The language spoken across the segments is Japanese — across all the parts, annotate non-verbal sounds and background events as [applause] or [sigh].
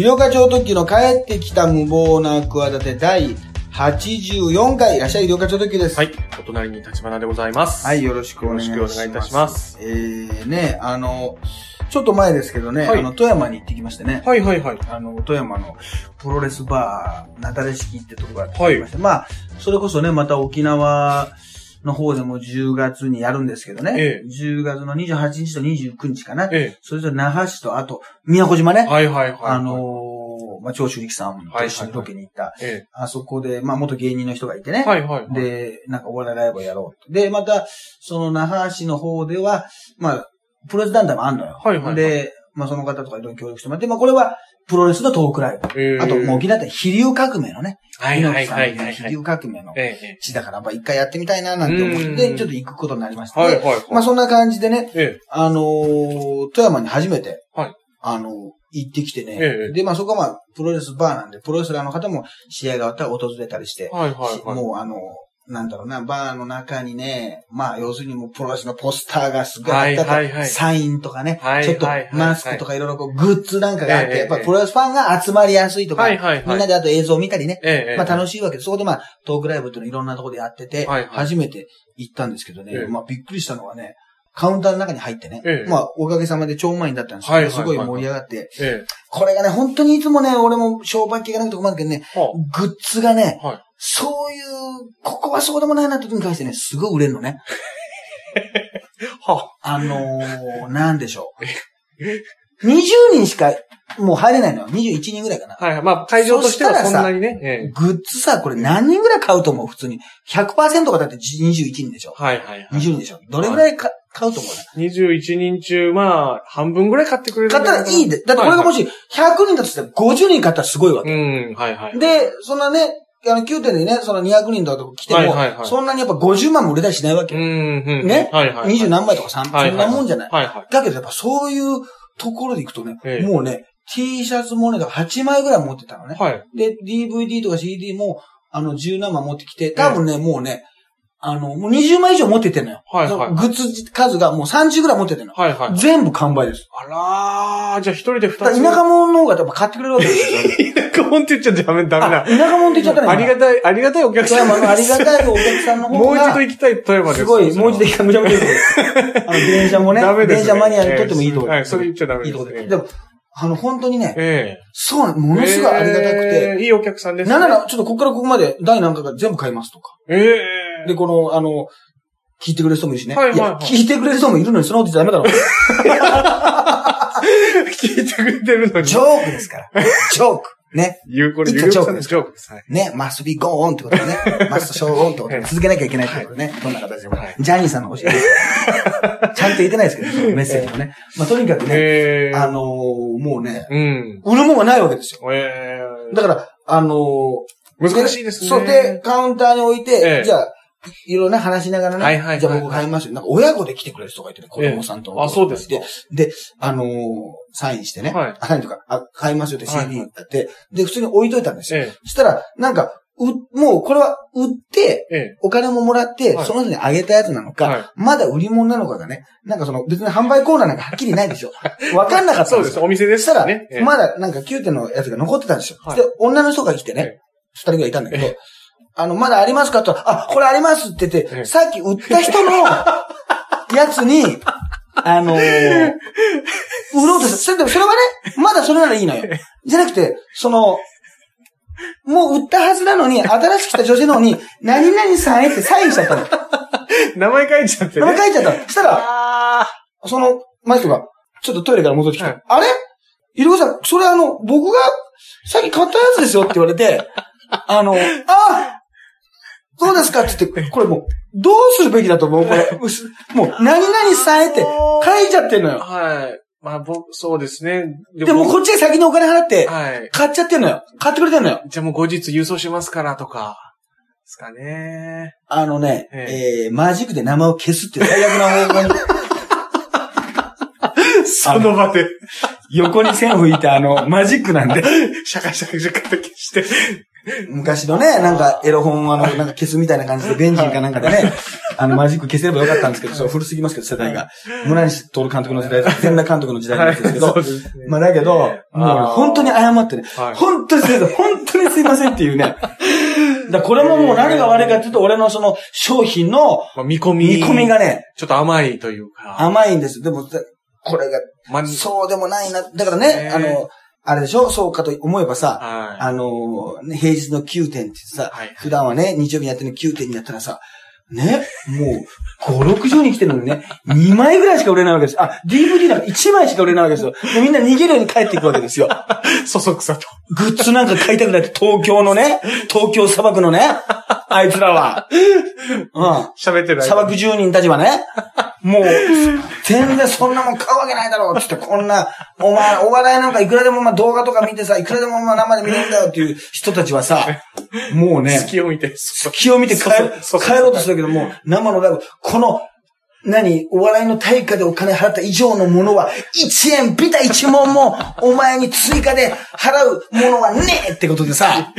医療課長特急の帰ってきた無謀な企て第84回、いらっしゃい医療課長特急です。はい。お隣に立花でございます。はい、よろしくお願いします。よろしくお願いいたします。えー、ね、あの、ちょっと前ですけどね、はいあの、富山に行ってきましてね。はいはいはい。あの、富山のプロレスバー、なだれ式ってとこがあってきまして、まあ、それこそね、また沖縄の方でも10月にやるんですけどね。ええ10月の28日と29日かな。えそれぞれ那覇市と、あと、宮古島ね。え。はいはいはい。あのー、まあ、長州力さんと一緒にロケに行った、えあそこで、まあ、元芸人の人がいてね。え。はいはいはい。で、なんかお笑いライブをやろうと。で、また、その那覇市の方では、まあ、プロレス団体もあんのよ。はいはいはいで、まあその方とかいろいろ協力してもらって、まあこれはプロレスのトークライブ。ええあと、もう沖縄って飛龍革命のね。はいはいはい飛龍革命のええ。地だから、やっぱ一回やってみたいななんて思って、ちょっと行くことになりまして。はいはいはい。まあそんな感じでね、ええ。あのー富山に初めて、はいあのー行ってきてね。ええで、まあそこはまあ、プロレスバーなんで、プロレスラーの方も試合が終わったら訪れたりして。もうあの、なんだろうな、バーの中にね、まあ、要するにもうプロレスのポスターがすごいあったり、はいはいはい。サインとかね、はいちょっとはいはいマスクとかいろいろこうグッズなんかがあって、ええやっぱプロレスファンが集まりやすいとか、はいはいはい。みんなであと映像を見たりね、ええ。まあ楽ししいわけで、そこでまあトークライブっていうのいろんなところでやってて、はいはい。初めて行ったんですけどね、ええ。まあびっくりしたのはね、カウンターの中に入ってね、ええ。まあおかげさまで超満員だったんですけど、はいはいはいすごい盛り上がって、えこれがね、本当にいつもね、俺も商売系がなくて困るけどね、え。はグッズがね、あ。はい。そういう、ここはそうでもないなって時に関してね、すごい売れるのね。[laughs] はあのー、なんでしょう。[laughs] 20人しか、もう入れないのよ。21人ぐらいかな。あ。はいはい。まあ、会場としてはそしたらさそんなにね。ええ。グッズさ、これ何人ぐらい買うと思う普通に。100%がだって21人でしょ。はいはいはい。20人でしょ。どれぐらいか買うと思う21人中、まあ、半分ぐらい買ってくれる買ったらいいんで。だってこれがもし100人だとしたら50人買ったらすごいわけ。うん、はいはい。で、そんなね、あの9点でね、その200人とか来ても、はいはいはいそんなにやっぱ50万も売れたりしないわけよ。うん、うん。ね？はいはい。20何枚とか3、はいはいそんなもんじゃない。はいはい。だけどやっぱそういうところで行くとね、ええもうね、T シャツもね、8枚ぐらい持ってたのね。はい。で、DVD とか CD も、あの、10何枚持ってきて、多分ね、もうね、あの、もう20枚以上持ってってんのよ。はいはいグッズ数がもう30ぐらい持ってってんの。はいはい。全部完売です。あらー、じゃあ一人で二つ。田舎者の方がやっぱ買ってくれるわけですよ。[laughs] 田舎者って言っちゃダメ、ダメあだ。田舎者って言っちゃったね。ありがたい、ありがたいお客富さん。山のありがたいお客さんの方が。もう一度行きたい富山です。すごい、もう一度行きたい。むちゃむちゃいいとこです。あの、電車もね、[laughs] ダメですね電車マニアにとってもいいとこはい、それ言っちゃダメです。いいとこです。でも、あの、本当にね、ええ。そうものすごいありがたくて、ええいいお客さんですね。なんなら、ちょっとここからここまで、第何回か全部買いますとか。ええ。で、この、あの、聞いてくれる人もいるしね。はいはいは聞いてくれる人もいるのに、そんなこと言っちゃダメだろ。[laughs] 聞いてくれてるのに。ジョークですから。ジョーク。ね。言う、これ、ゆうさんのジョークですジョークです。はい。ね、must be go on ってことでね。must show on ってことで続けなきゃいけないってことでね。どんな形でもはい。ジャニーさんの教えです。[laughs] ちゃんと言ってないですけど、メッセージもね。まあ、とにかくね、ええ。あのーもうね、うん。売るもんがないわけですよ。ええ。だから、あのー難しいですね。そうで、カウンターに置いて、ええじゃあ、いろいろね、話しながらね、はいはいはいじゃあ僕買いますよ。なんか親子で来てくれる人がいてね、子供さんと、ええあそうですかで、あのーサインしてね、はいあ、サインとか、あ、買いますよってはい CD やって、で、普通に置いといたんですよ。えそしたら、なんか、う、もうこれは売って、え。えお金ももらって、はいその人にあげたやつなのか、はいまだ売り物なのかがね、なんかその別に販売コーナーなんかはっきりないでしょ。わかんなかえ。ったんでよ。そうですす。お店でそしたら、まだなんか9点のやつが残ってたんですよ。はいで、女の人が来てえね、二人ぐらいいたんだけどえ、あの、まだありますかと、あ、これありますって言って、ええさっき売った人の [laughs] やつに、あのー売ろうとした。それでもそれはね、まだそれならいいのよ。じゃなくて、その、もう売ったはずなのに、新しく来た女性の方に、何々さんへってサインしちゃったの。名前書いちゃってね。名前書いちゃったしたら、あその、前人が、ちょっとトイレから戻ってきて、はいあれ？いろさん、それあの、僕が、さっき買ったやつですよって言われて、あの、あそうですかって言って、これもう、どうするべきだと思う？これ。もう、何々さんへって書いちゃってんのあ。よ。はい。まあ、僕、そうですね。でも、こっちが先にお金払って、はい。買っちゃってんのよ。買ってくれてんのよ。じゃあもう後日郵送しますからとか、ですかね。あのね、ええー、マジックで名前を消すっていう最悪な方法に、[laughs] その場で、横に線を引いて、あの、マジックなんで、シャカシャカシャカって消して、[laughs] 昔のね、なんかエロ本あの、なんか消すみたいな感じで、ベンジンかなんかでね、あの、マジック消せればよかったんですけど、そう古すぎますけど、世代が。村西徹監督の時代、全裸監督の時代なんですけど。まあだけど、もう本当に謝ってね、はい本当にすいません、本当にすいませんっていうね。[laughs] だこれももう何が悪いかっていうと、俺のその商品のまあ、見込み。見込みがね、ちょっと甘いというか。甘いんです。でも、これが、まあ、そうでもないな。だからね、ねあの、あれでしょ？そうかと思えばさ、はい。あの、ね平日の9点ってさ、はい普段はね、日曜日にやってるの9点にやったらさ、ね、もう、5、60人来てるのにね、[laughs] 2枚ぐらいしか売れないわけです。あ、DVD なんか1枚しか売れないわけですよ。で、みんな逃げるように帰っていくわけですよ。[laughs] そそくさと。グッズなんか買いたくないって、東京のね、東京砂漠のね、あいつらは。[laughs] うん。喋ってる砂漠住人たちはね、もう、全然そんなもん買うわけないだろうつって、こんな、お前、お笑いなんかいくらでもまあ動画とか見てさ、いくらでもまあ生で見れるんだよっていう人たちはさ、もうね、隙を見て。隙を見て帰帰ろうとするけども、生のライブ、この、何お笑いの対価でお金払った以上のものは、1円、ビタ1問も、お前に追加で払うものはねえってことでさ、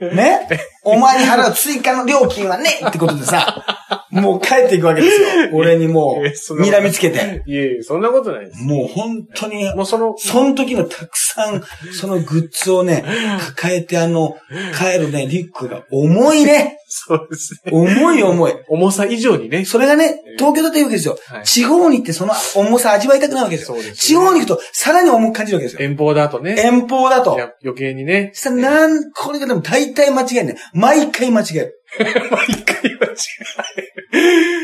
ね？お前に払う追加の料金はねえってことでさ、もう帰っていくわけですよ。[laughs] 俺にもう、睨みつけて。いえいえ、そんなことないです。もう本当に、もうその、その時のたくさん、そのグッズをね、[laughs] 抱えてあの、帰るね、リュックが重いね。そうですね。重い重い。重さ以上にね。それがね、東京だというわけですよ。はい地方に行ってその重さ味わいたくないわけですよ。地方に行くとさらに重く感じるわけですよ。遠方だとね。遠方だと余計にね。さ、なん、これがでも大体間違えんね。毎回間違える。[laughs] 毎回は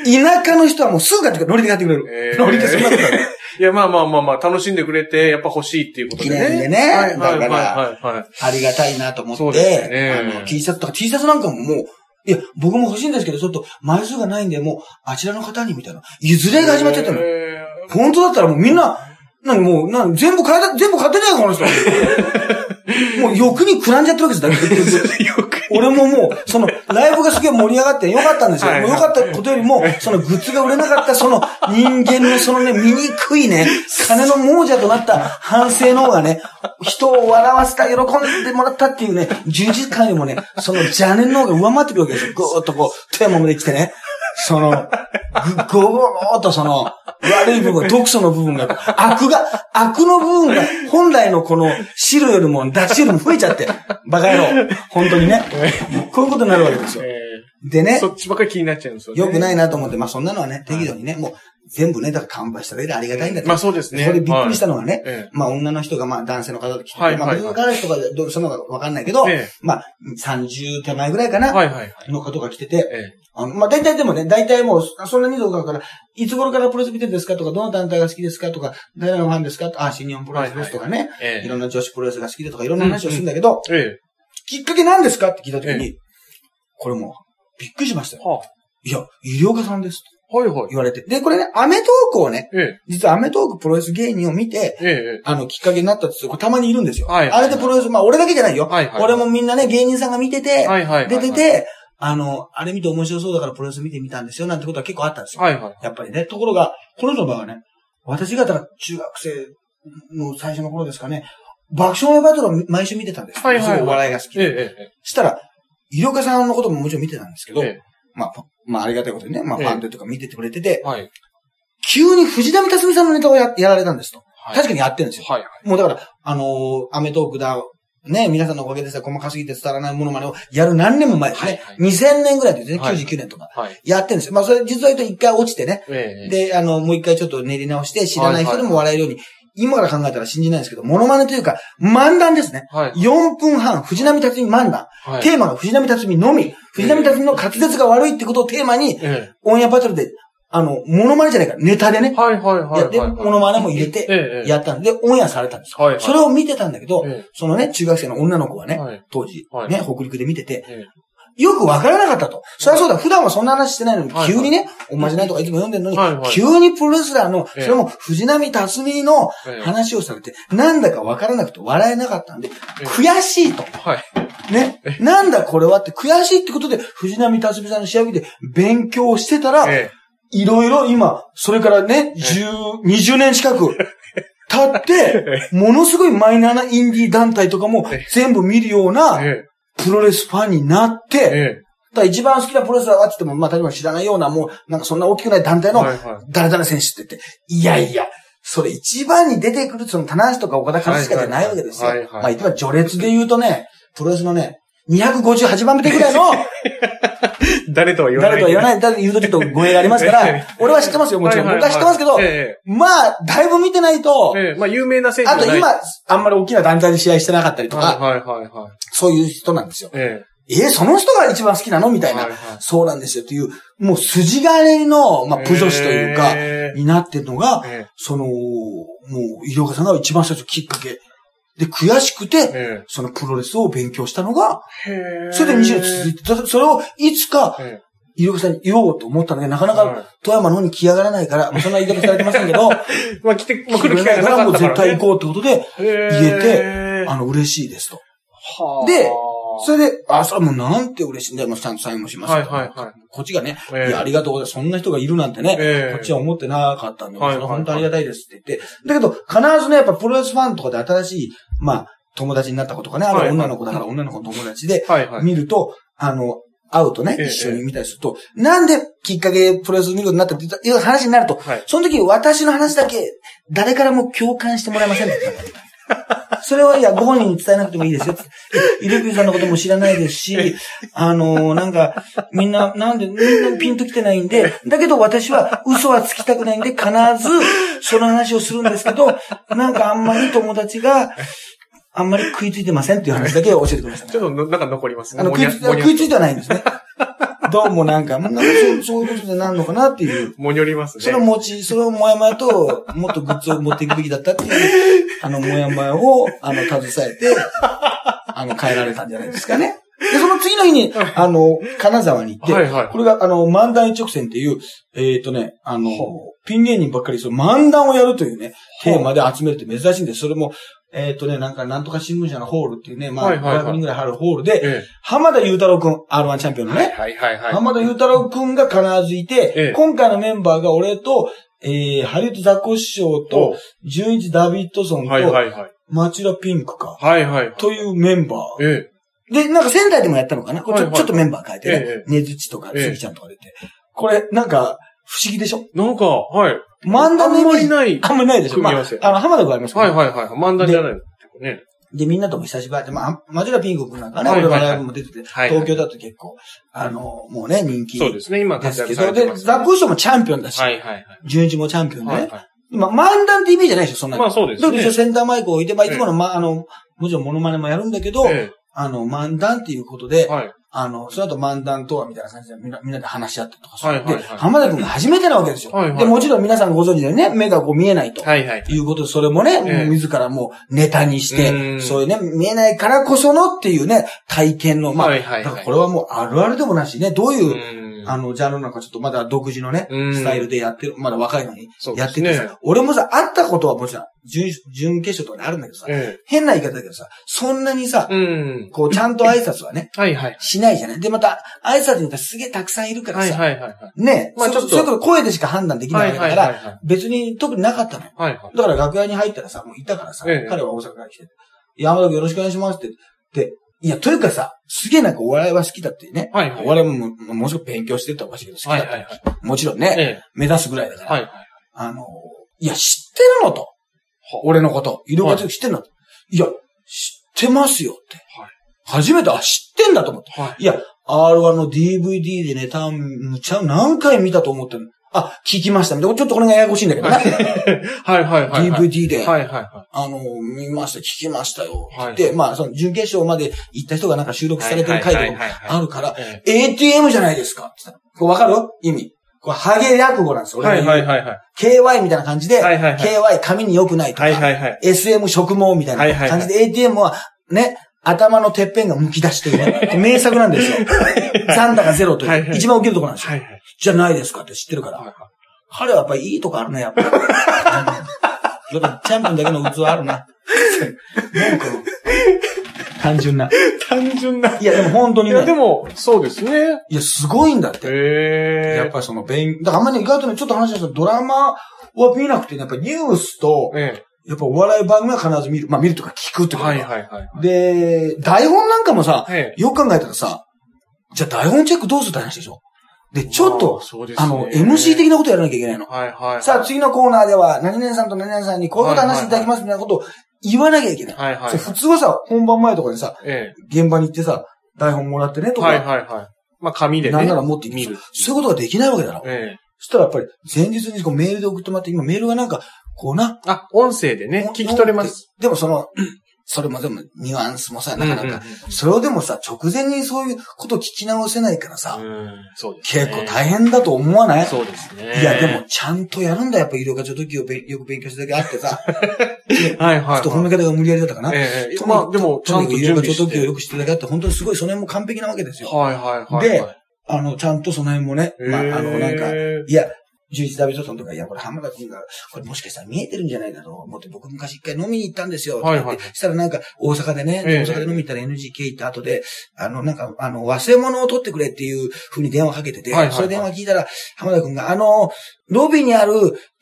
田舎の人はもうすぐ買ってくれる。乗りで買ってくれる。えー乗りでそんなことある。違う。いや、まあまあまあまあ、楽しんでくれて、やっぱ欲しいっていうことでね。記念でねはいはいはいだからはいはい。ありがたいなと思そうって、ですねあの、T シャツとか T シャツなんかももう、いや、僕も欲しいんですけど、ちょっと枚数がないんで、もう、あちらの方にみたいな。譲れが始まっちゃったの。え本当だったらもうみんな、なにもう、なに全部買えた、全部買ってないよ、この人。[laughs] もう欲にくらんじゃってるわけです、よく。俺ももう、その、ライブがすげえ盛り上がってよかったんですよ。はいもうよかったことよりも、そのグッズが売れなかった、その人間のそのね、醜いね、金の亡者となった反省の方がね、人を笑わせた、喜んでもらったっていうね、充実感よりもね、その邪念の方が上回ってくるわけですよ。ぐーっとこう、手もできてね。その、ぐ、ごごーっとその、悪い部分、毒素の部分が、悪が、悪の部分が、本来のこの、汁よりも、出汁よりも増えちゃって、バカ野郎。本当にね。こういうことになるわけですよ。えでねーそ、っちばっかり気になっちゃうんですよね。良くないなと思って、まあそんなのはね、適度にね、もう、全部ね、だから完売しただけでありがたいんだけどまあそうですね。それでびっくりしたのはね、ええ。まあ女の人がまあ男性の方と来てて、はいまあ別はいはい。に彼氏とかでどうそんなのかわかんないけど、えまあ30手前ぐらいかな、はいはいはい。の方が来てて、ええ。あのまあ大体でもね、大体もう、そんなに動画から、いつ頃からプロレス見てるんですかとか、どの団体が好きですかとか、誰のファンですかあ、新日本プロレスですとかね、ええ。いろんな女子プロレスが好きでとか、いろんな話をするんだけど、えきっかけ何ですかって聞いたときに、えこれもう、びっくりしましたよ。えはいや、医療家さんです。はいはい。言われて。で、これね、アメトークをね、ええ実はアメトークプロレス芸人を見て、えええあの、きっかけになったって人、これたまにいるんですよ。はいあれでプロレス、まあ俺だけじゃないよ。はいはい俺もみんなね、芸人さんが見てて、えはいはいはい。出てて、あの、あれ見て面白そうだからプロレス見てみたんですよ、なんてことは結構あったんですよ。はいはい。やっぱりね。ところが、この人の場合はね、私がだから中学生の最初の頃ですかね、爆笑のバトルを毎週見てたんですよ。はいはいはいすごいお笑いが好きで。ええええしたら、医療家さんのことももちろん見てたんですけど、ええまあ、まあありがたいことにね、まあええファンでとか見ててくれてて、はい。急に藤波辰巳さんのネタをややられたんですと。はい確かにやってるんですよ。はい。もうだから、あのーアメトークだ、ね、皆さんのおかげでさ、細かすぎて伝わらないものまねをやる何年も前ですね。はいはい2000年ぐらいですね、はい99年とか。はい。やってるんですよ。まあそれ実は言うと一回落ちてね。ええで、あの、もう一回ちょっと練り直して、知らない人でも笑えるように、今から考えたら信じないんですけど、モノマネというか、漫談ですね。はい。4分半、藤波辰巳漫談。はい。テーマが藤波辰巳のみ。藤波辰巳の滑舌が悪いってことをテーマに、えオンエアバトルで、あの、モノマネじゃないから、ネタでねえ。はいはいはいやって。モノマネも入れて、ええやったんで、オンエアされたんですよ。はいはい。それを見てたんだけど、えそのね、中学生の女の子はね、はい当時、はいね、北陸で見てて、えよくわからなかったと。そりゃそうだ、普段はそんな話してないのに、はい急にね、おまじないとかいつも読んでるのに、急にプロレスラーの、ええ。それも藤波辰巳のええ。話をされて、なんだかわからなくて笑えなかったんで、え悔しいと。はい。ね。なんだこれはって悔しいってことで、藤波辰巳さんの試合見て勉強してたら、えいろいろ今、それからね、10、20年近く経って、ものすごいマイナーなインディー団体とかもえ。全部見るようなえ。えプロレスファンになって、ええ。だ一番好きなプロレスラーはって言っても、まあ、例えば知らないような、もう、なんかそんな大きくない団体の。誰々選手って言って、いやいや、それ一番に出てくる、その、棚橋とか岡田和親じゃないわけですよ。まあ、言ってば序列で言うとね、プロレスのね、258番目ぐらいの、[laughs] 誰とは言わない。誰とは言わない、誰と言うとちょっと語弊がありますから、[laughs] 俺は知ってますよ、もちろん。僕は知ってますけど、えまあ、だいぶ見てないと。まあ、有名な選手あと今、あんまり大きな団体で試合してなかったりとか、はいはいはいはい。そういう人なんですよ。ええーその人が一番好きなのみえ。たいな。そうなんですよ。という、もう筋金の、まあ、プ女子というか、えになってるのが、えその、もう、医療家さんが一番最初きっかけ。で、悔しくて、えそのプロレスを勉強したのが。それで20年続いて、そそれをいつか、え医療家さんに言おうと思ったので、なかなはいか富山の方に来やがらないから、まあそんな言い方されてませんけど、え。[laughs] まあ、来て、まあ、来る機会がなかったから、ね。絶対行こうってことで、言言えてあの、嬉しいですと。はあでそれで、あ、そもうなんて嬉しいんだよ。もうちゃんとサインもしますよはいはいはいこっちがね、ええいや、ありがとうございます。そんな人がいるなんてね、ええこっちは思ってなかったんで、はいはいはいそれは本当ありがたいですって言って。だけど、必ずね、やっぱプロレスファンとかで新しい、まあ、友達になった子とかね、ある女の子だから女の子の友達で。見ると、あの、会うとね、ええ一緒に見たりすると、なんできっかけプロレス見るようになったっていう話になると、はい。その時私の話だけ誰からも共感してもらえません。[laughs] それはいや、ご本人に伝えなくてもいいですよ。イルピーさんのことも知らないですし、あのなんか、みんな、なんで、みんなピンと来てないんで、だけど私は嘘はつきたくないんで、必ずその話をするんですけど、なんかあんまり友達が、あんまり食いついてませんっていう話だけ教えてくれましたねちょっとの、なんか残りますね。あの、食いつい食いついてはないんですね。[laughs] どうもなんか、なんかそうそういうことでなんのかなっていう。もにょりますね。それを持ち、それをもやもやと、もっとグッズを持っていくべきだったっていう、[laughs] あの、もやもやを、あの、携えて、あの、変えられたんじゃないですかね。で、その次の日に、あの、金沢に行って、はいはいこれが、あの、漫談一直線っていう、えっ、とね、あの、ピン芸人ばっかり、その漫談をやるというね、テーマで集めるって珍しいんです。それも、えっ、とね、なんか、なんとか新聞社のホールっていうね、まあ、はいはいはい500人ぐらい入るホールで、え浜田雄太郎くん、R1 チャンピオンのえ。ね、はいはいはい。浜田雄太郎くんが必ずいて、ええ今回のメンバーが俺と、えー、ハリウッドザコシショウと、純一ダビッドソンと、はいはいはい。町田ピンクか、はいはい。というメンバー。ええ。で、なんか仙台でもやったのかな？はいはいちょっとメンバー変えてね。えねずちとか、ええすぎちゃんとか出て。これ、なんか、不思議でしょ？なんか、はい。漫談のイメージ？あんまりないあんまりないでしょ？組み合わせまあ、あの、浜田君ありますはいはいはい。漫談じゃないのね。で、みんなとも久しぶりで、まあ、町田ピンク君なんかね、俺がライブも出てて、はい東京だと結構、あの、もうね、人気そうですね、今活躍されてで、ます。ザコシショウもチャンピオンだし、はいはいはい。純一もチャンピオンでね。はいはい。まあ、漫談ってイメージじゃないでしょ、そんなの。まあそうですねだけどセンターマイクを置いて、まあ、いつもの、まあ、あの、もちろんモノマネもやるんだけど、えあの、漫談っていうことで、え。はい。あの、その後漫談とはみたいな感じでみんな、みんなで話し合ってとかはいはいはいで、浜田君が初めてなわけですよ。はいはいで、もちろん皆さんご存知でね、目がこう見えないと。はいはい。いうことで、それもね、ええ自らもうネタにしうて、んそういうね、見えないからこそのっていうね、体験の、まあ、はいはいはいこれはもうあるあるでもなしね、どういう、うんあの、ジャンルなんかちょっとまだ独自のね、うんスタイルでやってる、まだ若いのにやっててさ、俺もさ、会ったことはもちろん、準、準決勝とかであるんだけどさ、え変な言い方だけどさ、そんなにさ。こう、ちゃんと挨拶はね、はいはい。しないじゃない？で、また、挨拶にすげえたくさんいるからさ、はいはいはいはい。ね、まあちょっとそ声でしか判断できないから、別に特になかったのよ。はいはい。だから楽屋に入ったらさ、もういたからさ、ええ彼は大阪から来て、山田君よろしくお願いしますって、で、いや、というかさ、すげえなんかお笑いは好きだってね。はいはいお笑いももものすごく勉強してったらおかしいけど好きだった。はいはいはい。もちろんね、ええ。目指すぐらいだから。はいはい。あの、いや、知ってるのと。俺のこと。いろいろ知ってんのと。いや、知ってますよって。はい初めて、あ、知ってんだと思って。はい。いや、R1 の DVD でネタ、むちゃ、何回見たと思ってるの。あ、聞きました。ちょっとこれがややこしいんだけどな。[laughs] はいはいはいはい。DVD で、はいはいはあの、見ました、聞きましたよ。はいで、まあ、その、準決勝まで行った人がなんか収録されてる回とかあるから、え ATM じゃないですかこれわかる？意味。これ、ハゲ落語なんですよ。え。はいはいい。はいはい。KY みたいな感じで、はいはいはい KY 髪に良くないとか、はいはいはい。SM 植毛みたいな感じで、ATM はね、頭のてっぺんが剥き出しというね、名作なんですよ。残高ゼロという、はいはい一番受けるところなんですよ。はいはい。じゃないですかって知ってるから。はいはい彼はやっぱりいいとこあるね、やっぱ [laughs] やっぱチャンピオンだけの器あるな。単純な。単純な。いや、でも本当にいや、でね。も、そうですね。いや、すごいんだって。やっぱりその勉、だからあんまり意外とね、ちょっと話したドラマは見なくてね、やっぱりニュースと、えやっぱお笑い番組は必ず見る。まあ見るとか聞くってことはいはいはい。で、台本なんかもさ、ええよく考えたらさ、じゃあ台本チェックどうするって話でしょ？で、ちょっまあと、あの、MC 的なことやらなきゃいけないの。はいはい。さあ、次のコーナーでは、何々さんと何々さんにこういうこと話していただきますみたいなことを言わなきゃいけない。はいはい。普通はさ、本番前とかにさ、え現場に行ってさ、台本もらってねとえ。はいか、はいはい。まあ紙でね。なんなら持って行って見る。そういうことができないわけだろ。ええ。そしたらやっぱり、前日にこうメールで送ってもらって、今メールがなんか、こうな、あ、音声でね、聞き取れます。。でもその、[clears throat] それもでもニュアンスもさ、なかなか、それをでもさ、直前にそういうこと聞き直せないからさ、うん、そうですね。結構大変だと思わない？そうですね。いや、でも、ちゃんとやるんだ、やっぱ医療課長時をべよく勉強しただけあってさ、[laughs] はいはい。ちょっと褒め方が無理やりだったかな。ええまあでも、ちゃんと医療課長。時をよく知ってるだけあって、本当にすごい、その辺も完璧なわけですよ。はいはいはい。であの、ちゃんとその辺もね、まあ、あの、なんか、えいや、11ダビソソンとか、いや、これ浜田君が、これもしかしたら見えてるんじゃないかと思って、僕昔一回飲みに行ったんですよ。はいはいしたらなんか、大阪でね、ええ大阪で飲みに行ったら NGK 行った後で、あの、なんか、あの、忘れ物を取ってくれっていう風に電話かけてて、はいはいはいそれ電話聞いたら、浜田君が、あの、ロビーにある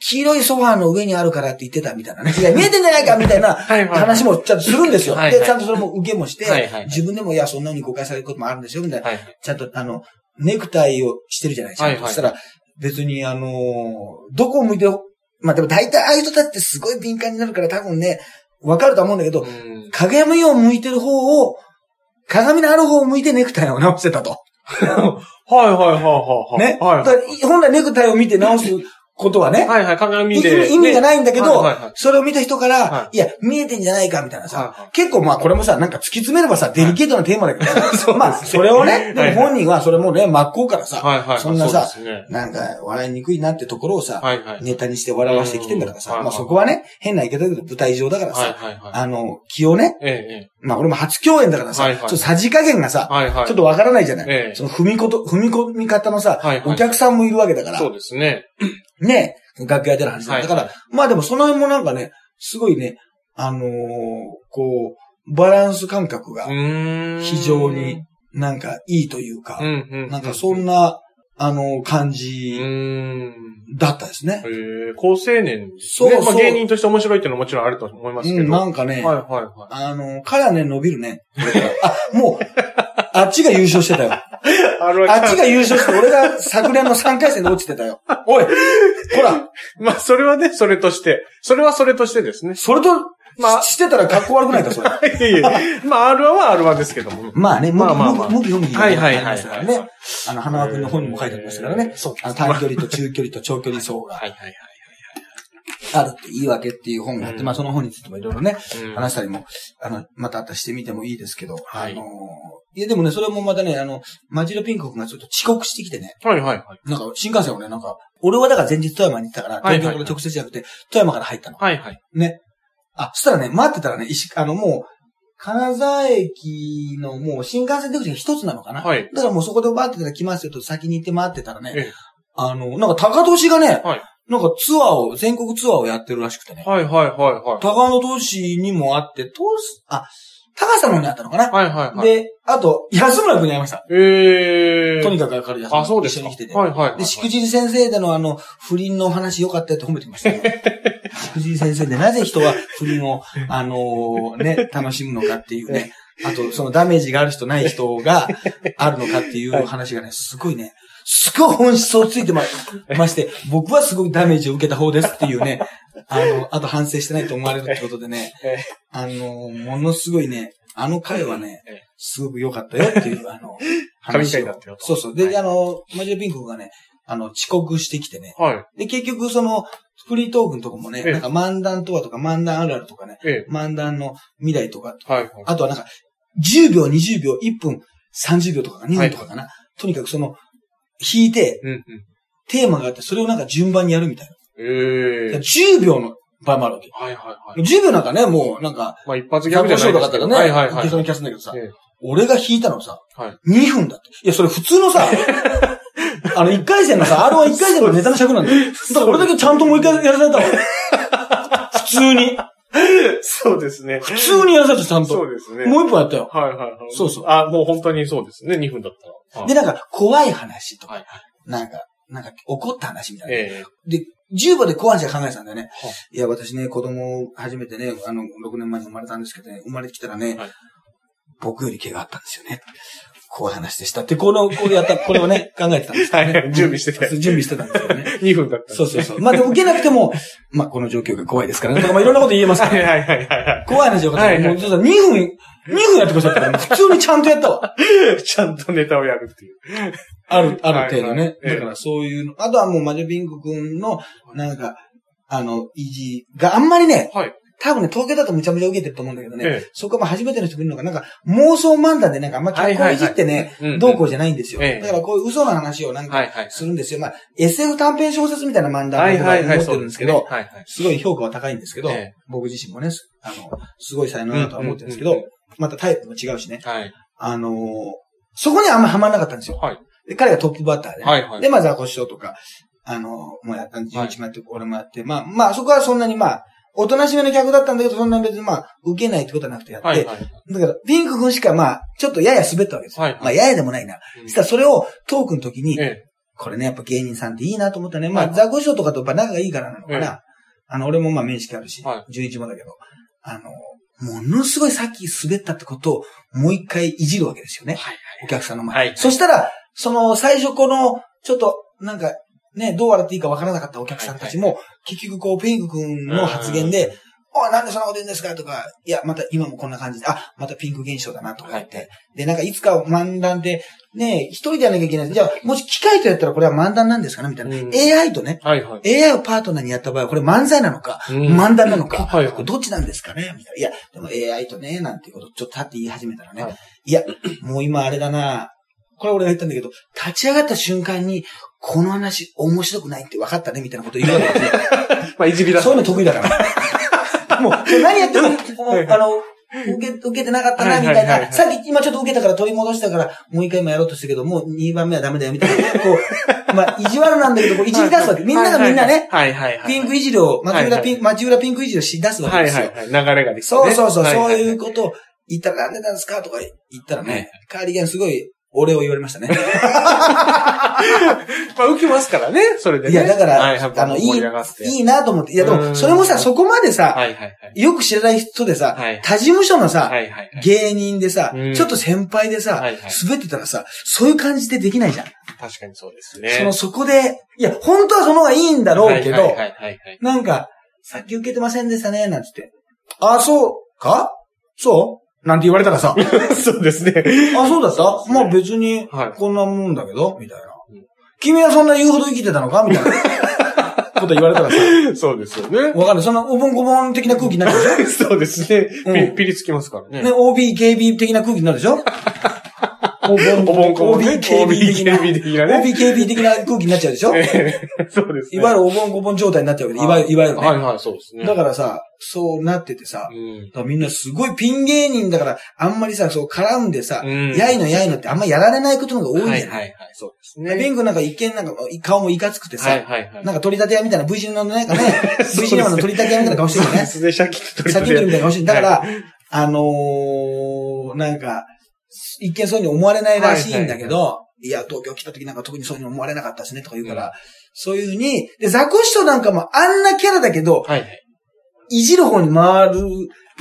黄色いソファーの上にあるからって言ってたみたいなね。いや、見えてんじゃないかみたいな話もちゃんとするんですよ。はいはいで、ちゃんとそれも受けもして、はいはい自分でも、いや、そんな風に誤解されることもあるんですよ、みたいな。はい。ちゃんと、あの、ネクタイをしてるじゃないですか。はいはいそしたら、別に、あのーどこを向いて、まあでも大体ああいう人たちってすごい敏感になるから多分ね、わかるとは思うんだけど、うん鏡を向いてる方を、鏡のある方を向いてネクタイを直してたと。[laughs] はいはいはいはい。ね。はいだから本来ネクタイを見て直すことはね、はいはい、鏡意で。味意味がないんだけど、それを見た人から、、はい。や、見えてんじゃないかみたいなさ、結構まあこれもさ、なんか突き詰めればさ、デリケートなテーマだけど、[laughs] まあそれをね、ではい。も本人はそれもね、真っ向からさ。そんなさ。なんか笑いにくいなってところをさ。ネタにして笑わしてきてんだからさ、うん。まあそこはね、変な言い方だけど舞台上だからさ。あの、気をね、まあ俺も初共演だからさ、ちょっとさじ加減がさ。ちょっとわからないじゃない、ええ。その踏みこと、踏み込み方のさ、お客さんもいるわけだから、そうですね。ね、楽屋での話だ、はいだから、まあでもその辺もなんかね、すごいね、あのーこう、バランス感覚が。非常になんかいいというか、う。なんかそんな、あの、感うじ。だったですね。ええ、高青年ですそうね。まあそう芸人として面白いっていうのはもちろんあると思いますけど。うん、なんかね、はいはいはい。あの、彼はね、伸びるね。[laughs] あ、もう、あっちが優勝してたよ。[laughs] あるあっちが優勝して、俺が昨年の3回戦で落ちてたよ。おいほらまあ、それはね、それとして。それはそれとしてですね。それと、まあししてたら格好悪くないか、それ。[laughs] いやいやまあ、R1 は R1 ですけども。まあね、まあまあまあ向き向き向きはいはいはいありましたからね。あの、花輪君の本にも書いてありましたからね。そうあの短距離と中距離と長距離走がはいはいはい。あるって言い訳っていう本があって、うんまあその本についてもいろいろね、うん話したりも、あの、またあったりしてみてもいいですけど、はいあの、いやでもね、それもまたね、あの、マジロピンク君がちょっと遅刻してきてね、はいはいはい。なんか新幹線をね、なんか、俺はだから前日富山に行ったから、東京から直接じゃなくて、富山から入ったの。はいはい。ね。あ、そしたらね、待ってたらね、石、あのもう、金沢駅のもう新幹線出口が一つなのかな。はい。だからもうそこで待ってたら来ますよと先に行って待ってたらね、ええあの、なんか高年がね、はいなんかツアーを、全国ツアーをやってるらしくてね。はいはいはいはい。高野都市にもあって、とあ、高さの方にあったのかな、はいはいはい。で、あと、安村君に会いました。ええー。とにかく明るい安村あ、そうですか。一緒に来てて。はいはいはい。で、しくじり先生でのあの、不倫の話良かったよって褒めてきましたよ。[laughs] しくじり先生でなぜ人は不倫を、あのーね、楽しむのかっていうね。あと、そのダメージがある人ない人があるのかっていう話がね、すごいね、すごい本質をついてま、まして、僕はすごくダメージを受けた方ですっていうね、[laughs] あの、あと反省してないと思われるってことでねええ、あの、ものすごいね、あの回はねええ、すごく良かったよっていう、あの、[laughs] 神話を回だったよとそうそう。で、はいあの、マジでピンクがね、あの、遅刻してきてね。はい。で、結局、その、フリートークのとこもね、ええなんか漫談とはとか、漫談あるあるとかね、え漫談の未来とか、え。はいはい。あとはなんか、10秒、20秒、1分、30秒とか2分とかかな。とにかくその、弾いて、うんうん。テーマがあって、それをなんか順番にやるみたいえな。え。10秒の場合もあるわけ。はいはいはい。10秒なんかね、もうなんか、まあ一発ギギャグじゃないとかだったらね、はいはいはいいけそうな気がするんだけどさ、ええ俺が弾いたのさ、はい2分だって。いや、それ普通のさ、[laughs] あの、1回戦のさ、R1 1回戦のネタの尺なんだよ。だから俺だけちゃんともう一回やらされたわ。[laughs] 普通に。[laughs] そうですね。普通にやらされた、ちゃんと。そうですね。もう一本やったよ。はいはいはい。そうそうあ、もう本当にそうですね。2分だったら。で、なんか、怖い話とか、はいなんか、なんか、怒った話みたいな。ええ。で、10話で小話が考えてたんだよねはいや、私ね、子供を初めてね、あの、6年前に生まれたんですけどね、生まれてきたらね、はい僕より毛があったんですよね。こういう話でしたって、この、こうやった、これをね、[laughs] 考えてたんですよね。はい準備してて準備してたんですよね。[laughs] 2分だった。そうそうそう。まあでも受けなくても、まあこの状況が怖いですからね。とかまあいろんなこと言えますかはいら。[laughs] はいはいはい怖い話よかったら。はいはいもうちょっと2分、2分やってくださったから、普通にちゃんとやったわ。はい。ちゃんとネタをやるっていう。ある、ある程度ね。はいはいええだからそういうの。あとはもうマジョピンク君の、なんか、あの、意地があんまりね、はい。多分ね、東京だとむちゃむちゃ受けてると思うんだけどね、ええそこはまあ初めての人見るのが、なんか妄想漫談でなんかあんま結婚いじってね、どうこうじゃないんですよ。ええだからこういう嘘の話をなんか。するんですよ。まあ SF 短編小説みたいな漫談はいを僕ははいはい。思ってるんですけど。すごい評価は高いんですけど、ええ僕自身もね、すあの、すごい才能だとは思ってるんですけど、またタイプも違うしね。はい。あのーそこにあんまハマらなかったんですよ。はい。で彼がトップバッターでね、はいはい。で、まあ、ザコシショウとか、あの、もうやった、11もやって、俺もやって、まあ、まあ、そこはそんなにまあ、おとなしめの客だったんだけど、そんなに別にまあ、受けないってことはなくてやって、はいはい。だけど、ピンク君しかまあ、ちょっとやや滑ったわけですよ。はいはいまあ、ややでもないな。うんそしたらそれをトークの時に、ええ。これね、やっぱ芸人さんっていいなと思ったね。まあ、はいザコシショウとかとやっぱ仲がいいからなのかな。ええあの、俺もまあ面識あるし、は11もだけど、あの、ものすごいさっき滑ったってことを、もう一回いじるわけですよね。はいお客さんの前。はいそしたら、その、最初この、ちょっと、なんか、ね、どう笑っていいかわからなかったお客さんたちも、結局こう、ピンク君の発言で、おい、なんでそんなこと言うんですか？とか、いや、また今もこんな感じで、あ、またピンク現象だなとか言って。で、なんかいつか漫談で、ね、一人でやらなきゃいけない。じゃあ、もし機械とやったらこれは漫談なんですかね？みたいな。うん AI とね、はいはい。AI をパートナーにやった場合は、これ漫才なのか、うん漫談なのか、[laughs] はいはいどっちなんですかね？みたいな。いや、でも AI とね、なんていうこと、ちょっと立って言い始めたらね。はいい、や、もう今あれだなこれ俺が言ったんだけど、立ち上がった瞬間に、この話面白くないって分かったねみたいなこと言うわけですよ。[laughs] まあ、いじりだそういうの得意だから。[laughs] もう、何やっても、あの、受け、受けてなかったな、みたいな。さっき今ちょっと受けたから取り戻したから、もう一回もやろうとしたけど、もう二番目はダメだよ、みたいな。こう、[laughs] まあ、意地悪なんだけど、こう、いじり出すわけ。みんながみんなね、はいはいはい。ピンクいじりを、町浦ピンク、町浦ピンクいじりをし出すわけですよ。はいはいはい。流れがですね。そうそうそう、そういうことを言ったらなんでなんですかとか言ったらね、カーリギャンすごい、俺を言われましたね。[laughs] まあ、受けますからね、それでね。いや、だから、はい、あの、いい。いいなと思って。いや、でも、うんそれもさ、そこまでさ、はいはいはい。よく知らない人でさ、はい他事務所のさ、はいはいはい。芸人でさ、うんちょっと先輩でさ、はいはい滑ってたらさ、そういう感じでできないじゃん。確かにそうですね。その、そこで、いや、本当はその方がいいんだろうけど。なんか、さっき受けてませんでしたね、なんつって。あ、そうか？そう？なんて言われたらさ、[laughs] そうですね。あ、そうだった？まあ別にはい、こんなもんだけど、みたいなうん。君はそんな言うほど生きてたのか？みたいな [laughs] こと言われたらさ、そうですよね。わかんない。そんなおぼんこぼん的な空気になっちゃうでしそうですね。うんピピリつきますからょね。ね、OB、KB 的な空気になるでしょ？[laughs] おぼんおぼんこぼんね OB、KB 的な、OB 的なね OB、KB 的な空気になっちゃうでしょええそうですね。いわゆるおぼんこぼん状態になっちゃうわけで、いわゆる、いわゆるね。はいはい、そうですね。だからさ、そうなっててさ、うんみんなすごいピン芸人だから、あんまりさ、そう絡んでさ、うんやいのやいのってあんまやられないことの方が多いんだよね。はいはいはい、そうですね。ピンクなんか一見なんか顔もいかつくてさ、はいはいはい。なんか取り立て屋みたいな V 字のなんかね、V 字の取り立て屋みたいな顔してるよね。そうですね、シャキッと取り先取りみたいな顔してる。だから、あのー、なんか、一見そういうふうに思われないらしいんだけど、いや、東京来た時なんか特にそういうふうに思われなかったしねとか言うから、うんそういうふうに、で、ザコシショウなんかもあんなキャラだけど、はいはい。いじる方に回る、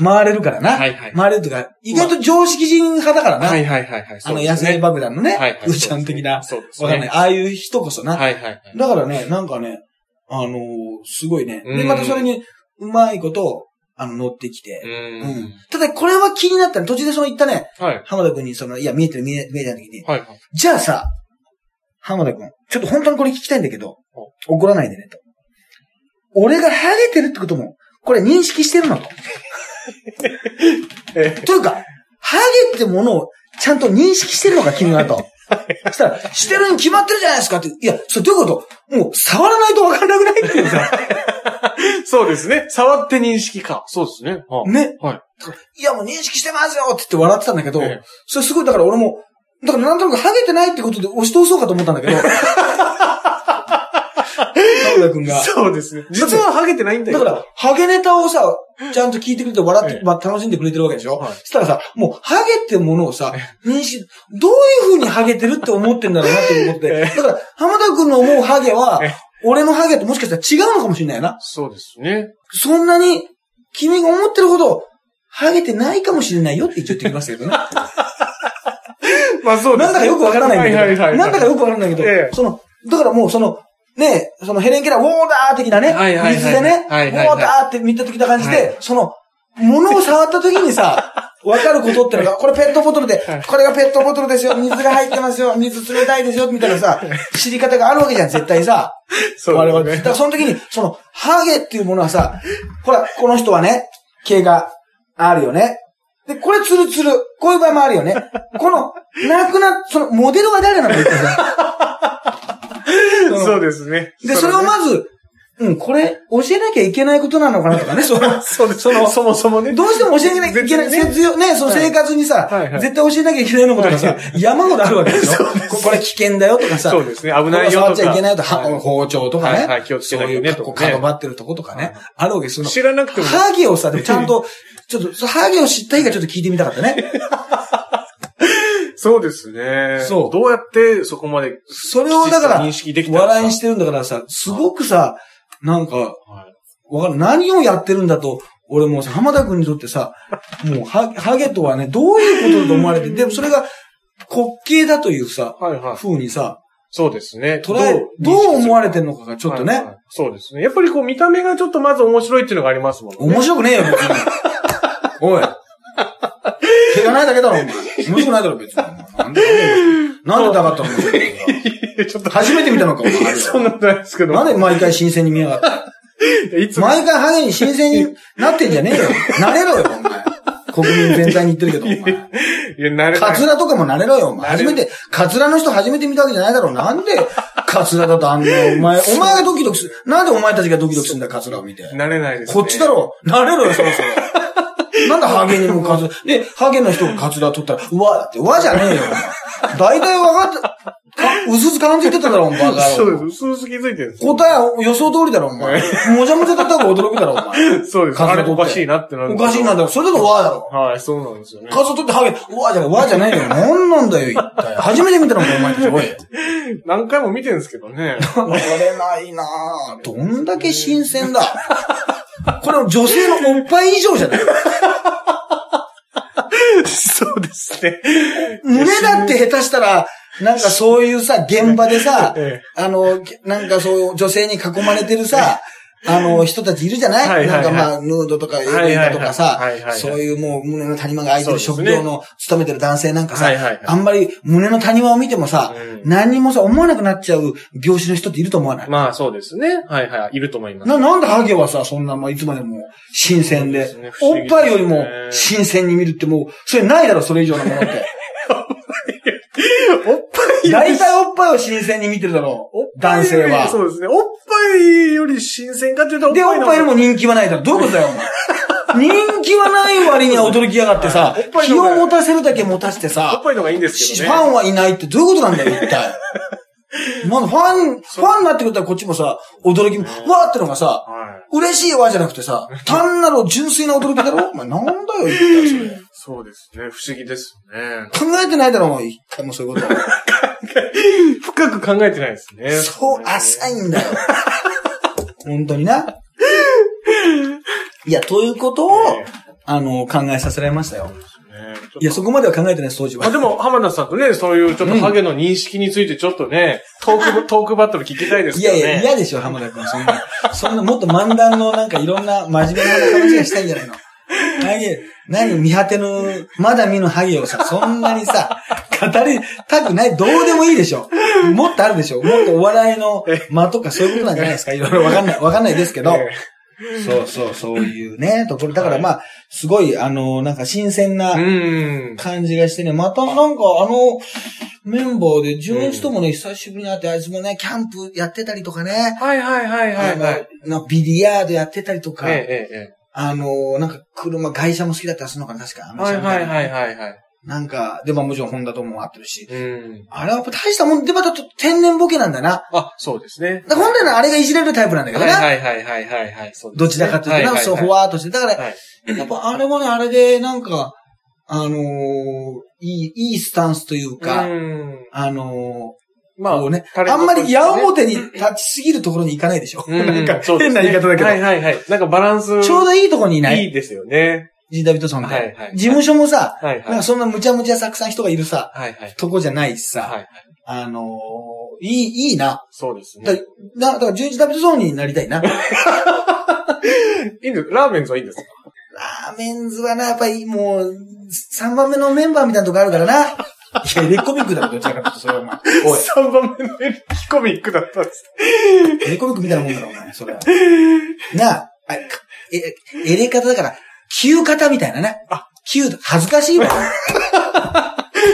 回れるからな。はいはい。回れるというか、意外と常識人派だからな。はいはいはいはい。あの、野生爆弾のね、はいはい。うーちゃん的な、そうですね。わかんない。ああいう人こそな。はいはいはい。だからね、なんかね、あのーすごいね。で、うんまたそれに、うまいこと、あの、乗ってきて。ううんん。ただ、これは気になったの。途中でその言ったね、はい。浜田くんに、その、いや、見えてる見え見えてる時に、はいはい。じゃあさ、浜田くん、ちょっと本当にこれ聞きたいんだけど、怒らないでね、と。俺がハゲてるってことも、これ認識してるのと。[laughs] えというか、ハゲってものをちゃんと認識してるのか、君はと。[laughs] そしたら、してるに決まってるじゃないですかって。いや、それどういうこと？もう、触らないとわかんなくないっていうさ。[laughs] そうですね。触って認識か。そうですね。はね。はい。いや、もう認識してますよって言って笑ってたんだけど、ええそれすごい、だから俺も、だからなんとなくハゲてないってことで押し通そうかと思ったんだけど、[laughs] 田村君が。そうですね。実はハゲてないんだよ。だから、ハゲネタをさ、ちゃんと聞いてくれて笑って、ええまあ、楽しんでくれてるわけでしょ、はいそしたらさ、もう、ハゲってものをさ、認識、どういう風にハゲてるって思ってんだろうなって思って。[laughs] えだから、浜田君の思うハゲはえ、俺のハゲともしかしたら違うのかもしれないよな。そうですね。そんなに、君が思ってるほど、ハゲてないかもしれないよって一応言ってきますけどね。[laughs] まあそうなんだかよくわからないんだけど、はいはいはいはいなんだかよくわからないけど、ええその、だからもうその、ね、そのヘレンケラー、ウォーダー的なね、水でね、ウォーダーって見た時な感じで、はいその、物を触った時にさ、[laughs] わかることってのが、これペットボトルで、はいこれがペットボトルですよ、水が入ってますよ、水冷たいですよ、みたいなさ、知り方があるわけじゃん、絶対さ。そうねだからその時に、その、ハゲっていうものはさ、ほら、この人はね、毛があるよね。で、これツルツル。こういう場合もあるよね。この、なくな、その、モデルは誰なの？言ってさ。そうですね。で、それをまず、うん、これ、教えなきゃいけないことなのかなとかね、[laughs] その、そうです。そのそもそもね。どうしても教えなきゃいけない、絶対ねその生活にさ、絶対教えなきゃいけないのことがさ、山ほどあるわけで [laughs] すここれ危険だよとかさ、そうですね。危こないよとか。れ触っちゃいけないとか、はい包丁とかね、はいはい気をつけいうとかねこう角張ってるとことかね、あるわけですよ。知らなくても。ハゲをさ、でもちゃんと、ちょっと、ハゲを知った日がちょっと聞いてみたかったね。[laughs] そうですね。そうどうやってそこまでそれをだから、認識でき笑いにしてるんだからさ、すごくさ、なんか、はいわかる。何をやってるんだと、俺もうさ浜田君にとってさ、もうハゲ、[laughs] ハゲとはね、どういうことだと思われて、でもそれが滑稽だというさ、はいはい。風にさ、そうですね。捉え、どう思われてるのかがちょっとね、はいはいそうですね。やっぱりこう見た目がちょっとまず面白いっていうのがありますもんね。面白くねえよ、別に。[laughs] おい。ないだけだろ、お前。面白くないだろ、別に。なんで、なんでだかったの？ちょっと、初めて見たのか、お前。そんなことないですけど。なんで毎回新鮮に見やがった？いつも、毎回ハゲに新鮮になってんじゃねえよ。なれろよ、お前。国民全体に言ってるけど、お前。いや、なれ。カツラとかもなれろよ、お前。初めて、カツラの人初めて見たわけじゃないだろう。なんで、カツラだとあんな、お前、お前がドキドキする。なんでお前たちがドキドキするんだ、カツラを見て。なれないです、ね。こっちだろ。なれろよ、そろそろ。なんでハゲにもカツラ、で、ハゲの人がカツラ取ったら、うわ、だって、うわじゃねえよ。大体分かって、かうすうす感じてただろ、お前。バカ野郎そうです。うすうす気づいてる。答えは予想通りだろ、お前。もじゃもじゃだったら驚くだろ、お前。[laughs] そうです。あれおかしいなってなるおかしいなんだろ。それだとわだろ。はい、そうなんですよね。カツラ取ってハゲ、うわじゃない、わじゃないよ。なんなんだよ、一体。初めて見たのか、お前たち、おい。[laughs] 何回も見てるんですけどね。[laughs] 乗れないなぁ。どんだけ新鮮だ。これ女性のおっぱい以上じゃない？そうですね。胸だって下手したら、なんかそういうさ、現場でさ、えあの、なんかそう女性に囲まれてるさ、あの、人たちいるじゃない、はいはいはい。なんかまあ、ヌードとか、エレとかさそういうもう胸の谷間が空いてる職業の勤めてる男性なんかさあんまり胸の谷間を見てもさうん、何にもさ、思わなくなっちゃう業種の人っていると思わない？まあそうですね。はいはい。いると思います。な、なんでハゲはさ、そんな、まあ、いつまでも新鮮で、おっぱいよりも新鮮に見るってもう、それないだろ、それ以上のものって。おっぱい大体おっぱいを新鮮に見てるだろう。男性は。そうですね。おっぱいより新鮮かっていうと、で、おっぱいよりもの人気はないだろ。どういうことだよ、お前。[laughs] 人気はない割には驚きやがってさ [laughs] おっ、ぱい気を持たせるだけ持たせておっさ、ぱいのがいいんですフけどね。ァンはいないってどういうことなんだよ、一体。[laughs] まだファン、ファンになってくれたらこっちもさ、驚き、わーってのがさ、は嬉しいわじゃなくてさ、単なる純粋な驚きだろ？[laughs] お前なんだよ、一体それ。い。そうですね。不思議ですね。考えてないだろ、もう一回もそういうこと。[laughs] 深く考えてないですね。そう、浅いんだよ。本当にな。[laughs] いや、ということを、えあの、考えさせられましたよ。ねいや、そこまでは考えてないです、当時は。あでも、浜田さんとね、そういうちょっとハゲの認識についてちょっとね、トーク、[laughs] トークバトル聞きたいですけどね。いやいや、嫌でしょ、浜田君。そんな、そんな、もっと漫談のなんかいろんな真面目な話がしたいんじゃないの。ハゲ、何見果てぬ、まだ見ぬハゲをさ、そんなにさ、語りたくない、どうでもいいでしょ。もっとあるでしょ。もっとお笑いの間とかそういうことなんじゃないですか。いろいろわかんない、わかんないですけど。えそうそう、そういうね、ところ。だからまあ、すごい、あの、なんか新鮮えなうん。感じがしてね、またなんかあの、メンバーで、純一ともね、久しぶりに会って、あいつもね、キャンプやってたりとかね、はいはいはいはいはい。なビリヤードやってたりとか、ええええあの、なんか車、会社も好きだったりするのかな、確か。はいはいい。はいはいはい。なんか、でももちろんホンダとも会ってるし、うん。あれはやっぱ大したもん、でまた天然ボケなんだな。あ、そうですね。だから本来のあれがいじれるタイプなんだけどな。はいはいはいはいはいはい。そうですねどちらかというとな、そう、ふわーっとして。だから、はい。やっぱあれもね、あれで、なんか、あのーいい、いいスタンスというか、うん。あのーまあこうね。タレントあんまり矢面に立ちすぎるところに行かないでしょ。うん [laughs] なんかそうですね変な言い方だけど。はいはいはい。なんかバランス。ちょうどいいところにいないいいですよね。ジー・ダビッドソンって。はいはい事務所もさ、はいはい。なんかそんなむちゃむちゃたくさん人がいるさ、はいはい。とこじゃないしさ、はいはい。あのーいい、いいな。そうですだね。なだから、ジュージ・ダビッドソンになりたいな。ラいいんです。ラーメンズはいいんですか？ーメンズはな、やっぱりもう、3番目のメンバーみたいなとこあるからな。いや、エレコミックだろ、どちらかというと、それはお前。おい、3番目のエレキコミックだったんです。エレコミックみたいなもんだろ、お前、それは。なあ、あえ、エレ方だから、旧型みたいなね。あ、旧、恥ずかしいわ。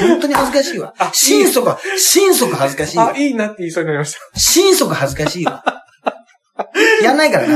本当に恥ずかしいわ。心底、心底恥ずかしいわあ、。いいなって言いそうになりました。心底恥ずかしいわ。やんないからな。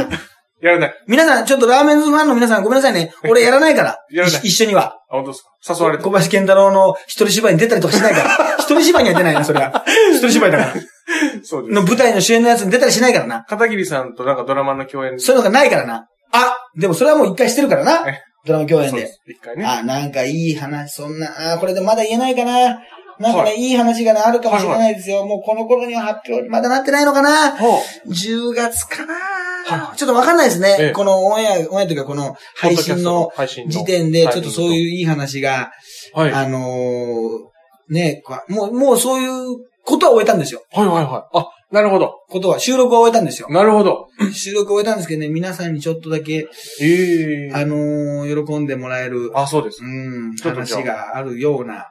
やらない。皆さん、ちょっとラーメンズファンの皆さんごめんなさいね。俺やらないから。やらない一一緒には。あ、本当ですか？誘われて小。林健太郎の一人芝居に出たりとかしないから。一人芝居には出ないな、それは。一人芝居だから。[laughs] そうです。の舞台の主演のやつに出たりしないからな。片桐さんとなんかドラマの共演そういうのがないからな。あ、でもそれはもう一回してるからなえ。ドラマ共演で。一回ね。あ、なんかいい話、そんな、あ、これでまだ言えないかな。なんかね、、はいい話がね、あるかもしれないですよ。もうこの頃には発表にまだなってないのかな。ほ10月かな、はちょっとわかんないですね。ええこのオンエア、オンエアというかこの配信の時点で、ちょっとそうう。いういい話が、はい。はいあのーね、こもう、もうそういうことは終えたんですよ。はいはい。あ、なるほど。ことは、収録は終えたんですよ。なるほど。収録終えたんですけどね、皆さんにちょっとだけ、ええあのー喜んでもらえる、あ、そうです。うん、ちょっとじゃあ話があるような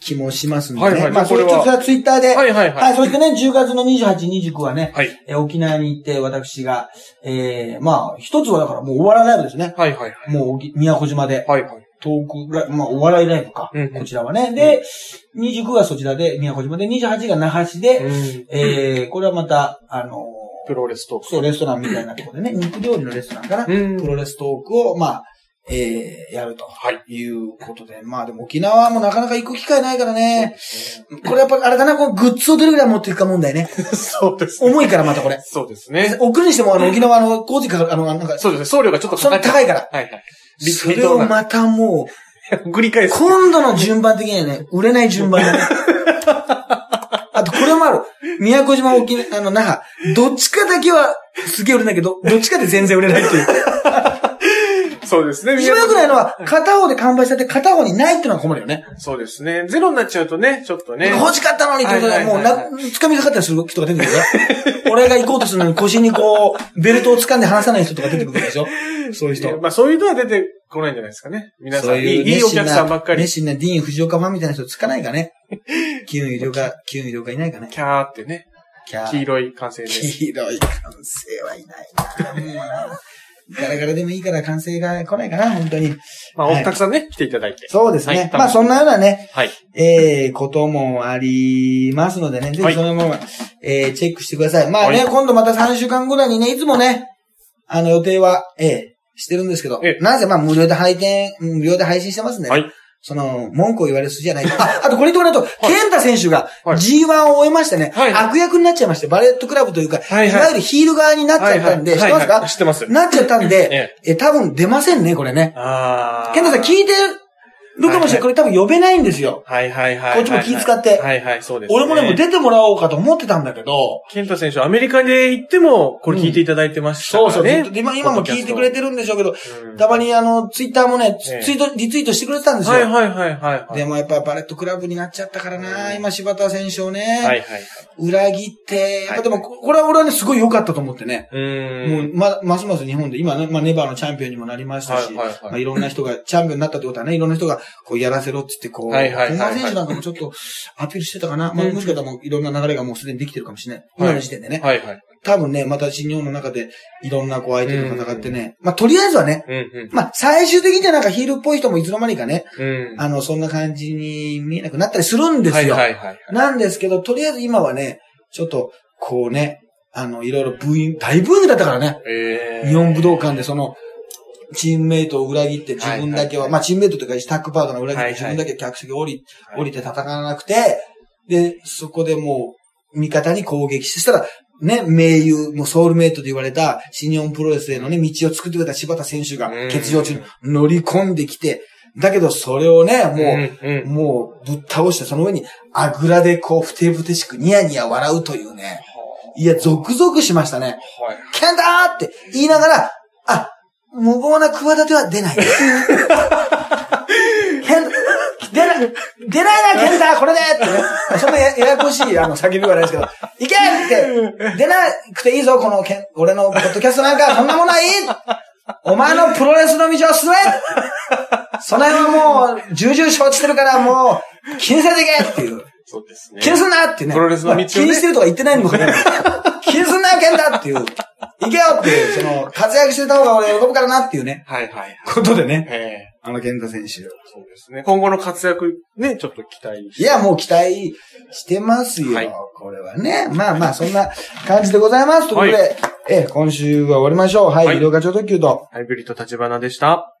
気もしますんでね。はいはいまあ、それこれはちょっとツイッターで、はいはいは、はいい。そしてね、10月の28、29はね、はい。えー沖縄に行って、私が、えー、まあ、一つはだからもうお笑いライブですね。はいはいはい。もう沖、宮古島で、はいはい。トークライブ、まあ、お笑いライブか。うんうんこちらはね。で、29はそちらで、宮古島で、28が那覇市で、うん。えー、これはまた、あのープロレストーク。そう、レストランみたいなところでね、肉料理のレストランかな。うんプロレストークを、まあ、えー、やると。はい。いうことで。まあでも沖縄もなかなか行く機会ないからね。これやっぱあれかな、このグッズをどれぐらい持っていくか問題ね。[laughs] そうですね。重いからまたこれ。そうですね。送るにしてもあの沖縄の工事かかる、あの、なんか、そうですね。送料がちょっとそんな高いから。はいはい。それをまたもう、[laughs] 繰り返す。今度の順番的にはね、売れない順番だね。[laughs] あとこれもある。宮古島沖縄、あの、那覇。どっちかだけはすげえ売れないけど、どっちかで全然売れないっていう。そうですね。一番良くないのは、片方で完売されて片方にないっていうのが困るよね。そうですね。ゼロになっちゃうとね、ちょっとね。欲しかったのにってことで、もうな、掴みかかったりする人が出てくるよ。[laughs] 俺が行こうとするのに腰にこう、ベルトを掴んで離さない人とか出てくるでしょ [laughs] そういう人。まあそういうのは出てこないんじゃないですかね。皆さん、いういお客さんばっかり。熱心なディーン・藤岡ファンみたいな人つかないかね。[laughs] キュン医療科、キュン医療科いないかね。キャーってね。黄色い歓声で。黄色い歓声はいないな。ガラガラでもいいから歓声が来ないかな、本当に。まあ、はいおたくさんね、来ていただいて。そうですね。はいまあそんなようなね、はい。えー、こともありますのでね、ぜはいひそのまま、えー、チェックしてください。まあね、はい今度また3週間ぐらいにね、いつもね、あの予定は、えー、してるんですけどえ、なぜまあ無料で配信、無料で配信してますんでね。はい。その、文句を言われる筋じゃない。あ、あとこれ言ってもらうと、ケンタ選手がはい。G1 を終えましてね、はい。悪役になっちゃいまして、バレットクラブというか、はいわゆるヒール側になっちゃったんで、知ってますか？知ってます。なっちゃったんで、[laughs] ええ、多分出ませんね、これね。ケンタさん聞いてるかもしれない。これ多分呼べないんですよ。はいはいはい。こっちも気使ってはいはい、そうです、俺もね、もう出てもらおうかと思ってたんだけど、ケンタ選手、アメリカで行っても、これ聞いていただいてましたそうそう、からね。ずっと今、今も聞いてくれてるんでしょうけど、うんたまにあの、ツイッターもね、ええツイート、リツイートしてくれてたんですよ。はいはいはいはいはい。でもやっぱバレットクラブになっちゃったからな、今柴田選手をね、はいはい。裏切って、やっぱでも、これは俺はね、すごい良かったと思ってね。うーん。もう、ま、ますます日本で、今ね、まあ、ネバーのチャンピオンにもなりましたし、はいはいはいまあ、いろんな人が、チャンピオンになったってことはね、いろんな人が、こう、やらせろって言って、こう、はいはいはいはい本間選手なんかもちょっと、アピールしてたかな。まあ、うんもしかしたらもう、いろんな流れがもうすでにできてるかもしれない。今の時点でね。はいはい。多分ね、また新日本の中で、いろんなこう、相手と戦ってね。まあ、とりあえずはね、うんうん。まあ、最終的にはなんかヒールっぽい人もいつの間にかね、うん。あの、そんな感じに見えなくなったりするんですよ。はいはいはい。なんですけど、とりあえず今はね、ちょっと、こうね、あの、いろいろブーイング、大ブーイングだったからね。えー。日本武道館でその、チームメイトを裏切って自分だけは、はいはいはいまあチームメイトというかタッグパートナーを裏切ってはいはい自分だけ客席降り、はい降りて戦わなくて、で、そこでもう、味方に攻撃して、そしたら、ね、盟友、もうソウルメイトと言われた新日本プロレスへのね、道を作ってくれた柴田選手がうん欠場中に乗り込んできて、だけど、それをね、もう、うんうんもう、ぶっ倒して、その上に、あぐらでこう、ふてぶてしくニヤニヤ笑うというね。いや、ゾクゾクしましたね。はい。ケンターって言いながら、あ、無謀な企ては出ない。[laughs] 出ない、出なケンタこれでってね。そんなやややこしい、あの、叫びはないですけど、いけって出なくていいぞ、このケン、俺のポッドキャストなんか、そんなものはいいお前のプロレスの道を進めその辺はもう、重々承知してるから、もう、気にせずいけっていう。そうですね。気にすんなってね。プロレスの道をねまあ気にしてるとか言ってないにもかかわらず気にすんなよ、ケンタっていう。行けよっていう、その、活躍してた方が俺喜ぶからなっていうね。はいはいはい。ことでね。ええあの、ケンタ選手。そうですね。今後の活躍、ね、ちょっと期待しいや、もう期待してますよ。はいこれはね。まあまあ、そんな感じでございます。ということで、え、今週は終わりましょう。はい、はい医療課長特急と。ハイブリッド立花でした。